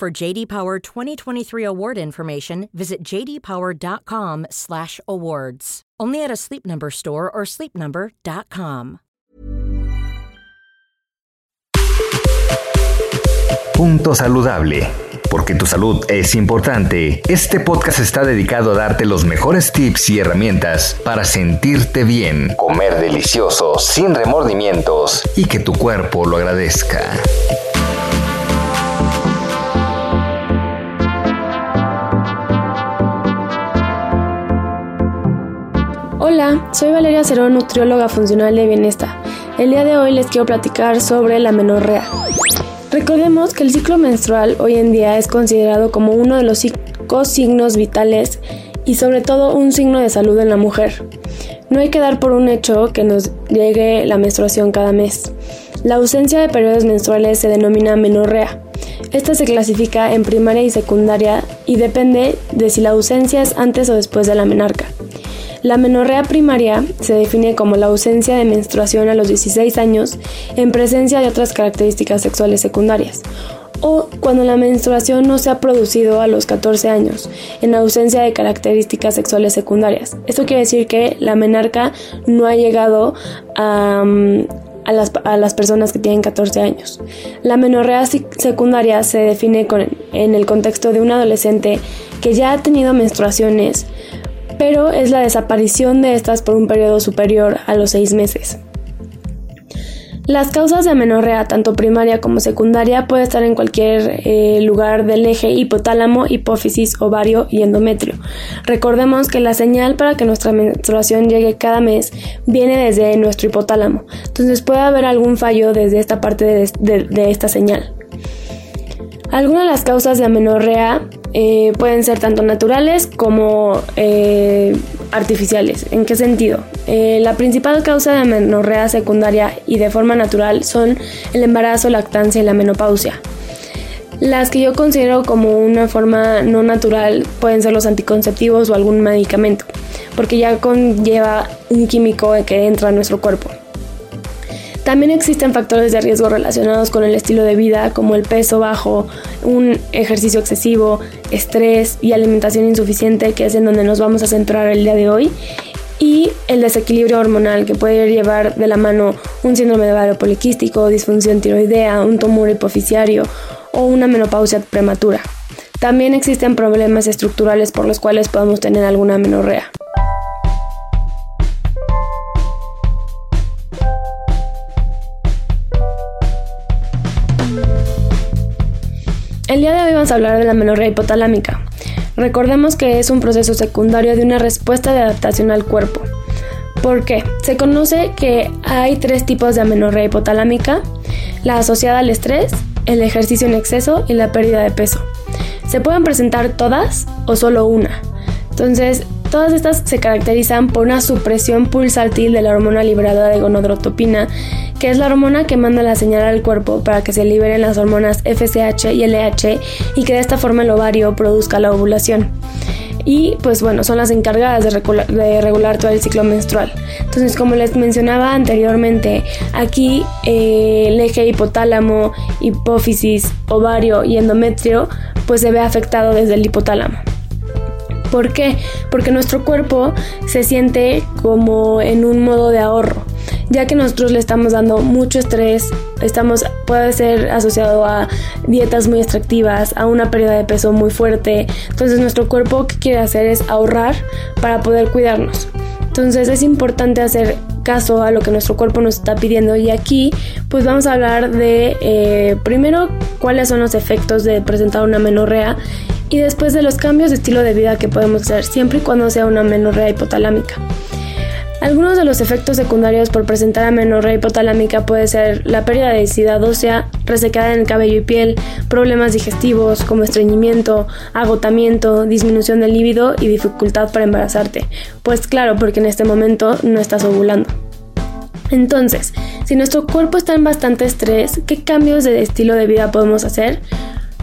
For JD Power 2023 award information, visit jdpower.com/awards. Only at a Sleep Number store or sleepnumber.com. Punto saludable. Porque tu salud es importante. Este podcast está dedicado a darte los mejores tips y herramientas para sentirte bien, comer delicioso, sin remordimientos y que tu cuerpo lo agradezca. Hola, soy Valeria Cerón, nutrióloga funcional de bienestar. El día de hoy les quiero platicar sobre la menorrea. Recordemos que el ciclo menstrual hoy en día es considerado como uno de los cinco signos vitales y sobre todo un signo de salud en la mujer. No hay que dar por un hecho que nos llegue la menstruación cada mes. La ausencia de periodos menstruales se denomina menorrea. Esta se clasifica en primaria y secundaria y depende de si la ausencia es antes o después de la menarca. La menorrea primaria se define como la ausencia de menstruación a los 16 años en presencia de otras características sexuales secundarias o cuando la menstruación no se ha producido a los 14 años, en ausencia de características sexuales secundarias. Esto quiere decir que la menarca no ha llegado a, mm, las, a, las, personas que tienen 14 años. La menorrea secundaria se define en el contexto de un adolescente que ya ha tenido menstruaciones, pero es la desaparición de estas por un periodo superior a los seis meses. Las causas de amenorrea, tanto primaria como secundaria, puede estar en cualquier eh, lugar del eje hipotálamo, hipófisis, ovario y endometrio. Recordemos que la señal para que nuestra menstruación llegue cada mes viene desde nuestro hipotálamo, entonces puede haber algún fallo desde esta parte de esta señal. Algunas de las causas de amenorrea eh, pueden ser tanto naturales como eh, artificiales. ¿En qué sentido? Eh, la principal causa de amenorrea secundaria y de forma natural son el embarazo, lactancia y la menopausia. Las que yo considero como una forma no natural pueden ser los anticonceptivos o algún medicamento, porque ya conlleva un químico que entra a nuestro cuerpo. También existen factores de riesgo relacionados con el estilo de vida, como el peso bajo, un ejercicio excesivo, estrés y alimentación insuficiente, que es en donde nos vamos a centrar el día de hoy, y el desequilibrio hormonal, que puede llevar de la mano un síndrome de ovario poliquístico, disfunción tiroidea, un tumor hipoficiario o una menopausia prematura. También existen problemas estructurales por los cuales podemos tener alguna menorrea. El día de hoy vamos a hablar de la menorrea hipotalámica. Recordemos que es un proceso secundario de una respuesta de adaptación al cuerpo. ¿Por qué? Se conoce que hay tres tipos de amenorrea hipotalámica, la asociada al estrés, el ejercicio en exceso y la pérdida de peso. Se pueden presentar todas o solo una. Entonces, Todas estas se caracterizan por una supresión pulsátil de la hormona liberadora de gonadrotropina, que es la hormona que manda la señal al cuerpo para que se liberen las hormonas FSH y LH y que de esta forma el ovario produzca la ovulación y pues bueno, son las encargadas de regular, todo el ciclo menstrual. Entonces, como les mencionaba anteriormente, aquí eh, el eje hipotálamo, hipófisis, ovario y endometrio pues se ve afectado desde el hipotálamo. ¿Por qué? Porque nuestro cuerpo se siente como en un modo de ahorro, ya que nosotros le estamos dando mucho estrés, estamos puede ser asociado a dietas muy extractivas, a una pérdida de peso muy fuerte. Entonces, nuestro cuerpo que quiere hacer es ahorrar para poder cuidarnos. Entonces, es importante hacer caso a lo que nuestro cuerpo nos está pidiendo y aquí pues vamos a hablar de eh, primero cuáles son los efectos de presentar una menorrea y después de los cambios de estilo de vida que podemos hacer siempre y cuando sea una menorrea hipotalámica. Algunos de los efectos secundarios por presentar amenorrea hipotalámica puede ser la pérdida de densidad ósea, resecada en el cabello y piel, problemas digestivos como estreñimiento, agotamiento, disminución del líbido y dificultad para embarazarte. Pues claro, porque en este momento no estás ovulando. Entonces, si nuestro cuerpo está en bastante estrés, ¿qué cambios de estilo de vida podemos hacer?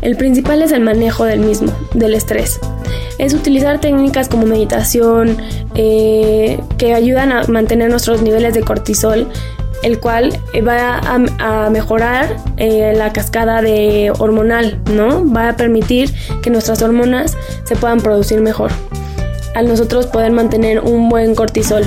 El principal es el manejo del mismo, del estrés. Es utilizar técnicas como meditación eh, que ayudan a mantener nuestros niveles de cortisol, el cual va a, mejorar eh, la cascada de hormonal, ¿no? Va a permitir que nuestras hormonas se puedan producir mejor. Al nosotros poder mantener un buen cortisol.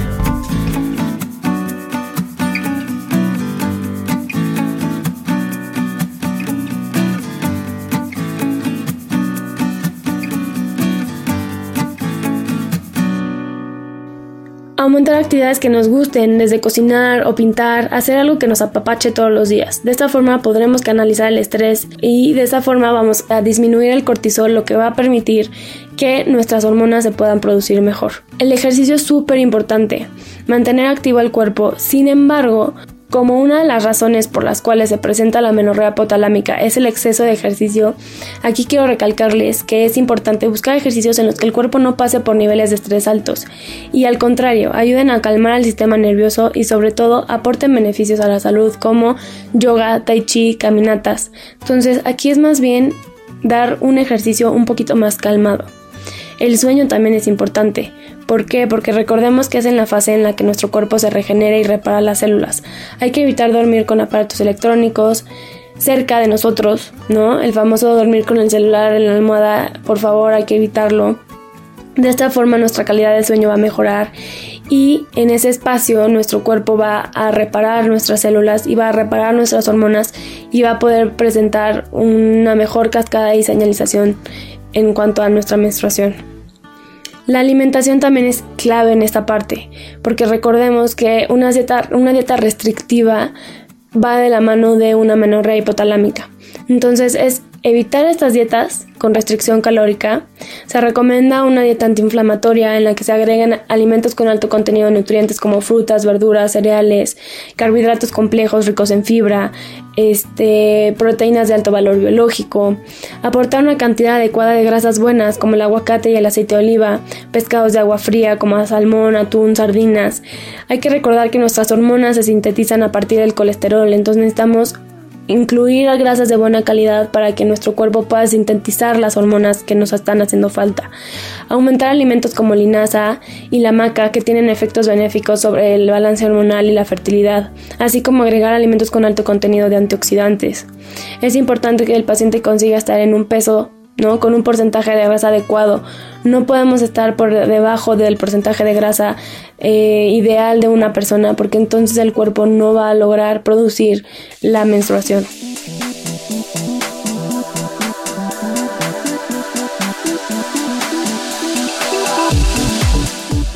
Aumentar actividades que nos gusten, desde cocinar o pintar, hacer algo que nos apapache todos los días. De esta forma podremos canalizar el estrés y de esta forma vamos a disminuir el cortisol, lo que va a permitir que nuestras hormonas se puedan producir mejor. El ejercicio es súper importante, mantener activo el cuerpo. Sin embargo, como una de las razones por las cuales se presenta la menorrea hipotalámica es el exceso de ejercicio, aquí quiero recalcarles que es importante buscar ejercicios en los que el cuerpo no pase por niveles de estrés altos y al contrario, ayuden a calmar al sistema nervioso y sobre todo aporten beneficios a la salud como yoga, tai chi, caminatas. Entonces aquí es más bien dar un ejercicio un poquito más calmado. El sueño también es importante. ¿Por qué? Porque recordemos que es en la fase en la que nuestro cuerpo se regenera y repara las células. Hay que evitar dormir con aparatos electrónicos cerca de nosotros, ¿no? El famoso dormir con el celular en la almohada, por favor, hay que evitarlo. De esta forma nuestra calidad de sueño va a mejorar y en ese espacio nuestro cuerpo va a reparar nuestras células y va a reparar nuestras hormonas y va a poder presentar una mejor cascada y señalización en cuanto a nuestra menstruación. La alimentación también es clave en esta parte, porque recordemos que una dieta, una dieta restrictiva va de la mano de una menorrea hipotalámica. Entonces es evitar estas dietas con restricción calórica. Se recomienda una dieta antiinflamatoria en la que se agregan alimentos con alto contenido de nutrientes como frutas, verduras, cereales, carbohidratos complejos ricos en fibra, este, proteínas de alto valor biológico, aportar una cantidad adecuada de grasas buenas como el aguacate y el aceite de oliva, pescados de agua fría como salmón, atún, sardinas. Hay que recordar que nuestras hormonas se sintetizan a partir del colesterol, entonces necesitamos incluir grasas de buena calidad para que nuestro cuerpo pueda sintetizar las hormonas que nos están haciendo falta. Aumentar alimentos como linaza y la maca que tienen efectos benéficos sobre el balance hormonal y la fertilidad, así como agregar alimentos con alto contenido de antioxidantes. Es importante que el paciente consiga estar en un peso ¿no? Con un porcentaje de grasa adecuado. No podemos estar por debajo del porcentaje de grasa eh, ideal de una persona porque entonces el cuerpo no va a lograr producir la menstruación.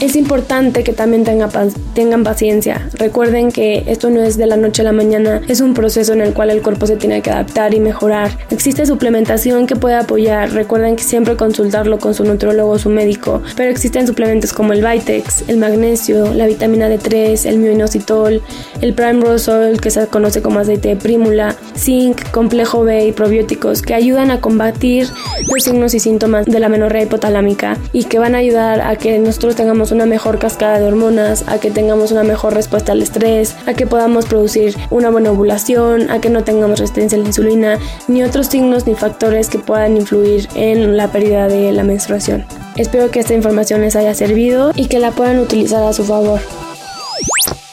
Es importante que también tengan paciencia. Recuerden que esto no es de la noche a la mañana, es un proceso en el cual el cuerpo se tiene que adaptar y mejorar. Existe suplementación que puede apoyar. Recuerden que siempre consultarlo con su nutriólogo o su médico. Pero existen suplementos como el Vitex, el magnesio, la vitamina D3, el mioinositol, el Prime Rosol, que se conoce como aceite de prímula, zinc, complejo B y probióticos que ayudan a combatir los signos y síntomas de la menorrea hipotalámica y que van a ayudar a que nosotros tengamos una mejor cascada de hormonas, a que tengamos una mejor respuesta al estrés, a que podamos producir una buena ovulación, a que no tengamos resistencia a la insulina, ni otros signos ni factores que puedan influir en la pérdida de la menstruación. Espero que esta información les haya servido y que la puedan utilizar a su favor.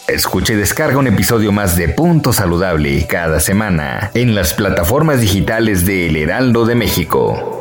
Escucha y descarga un episodio más de Punto Saludable cada semana en las plataformas digitales de El Heraldo de México.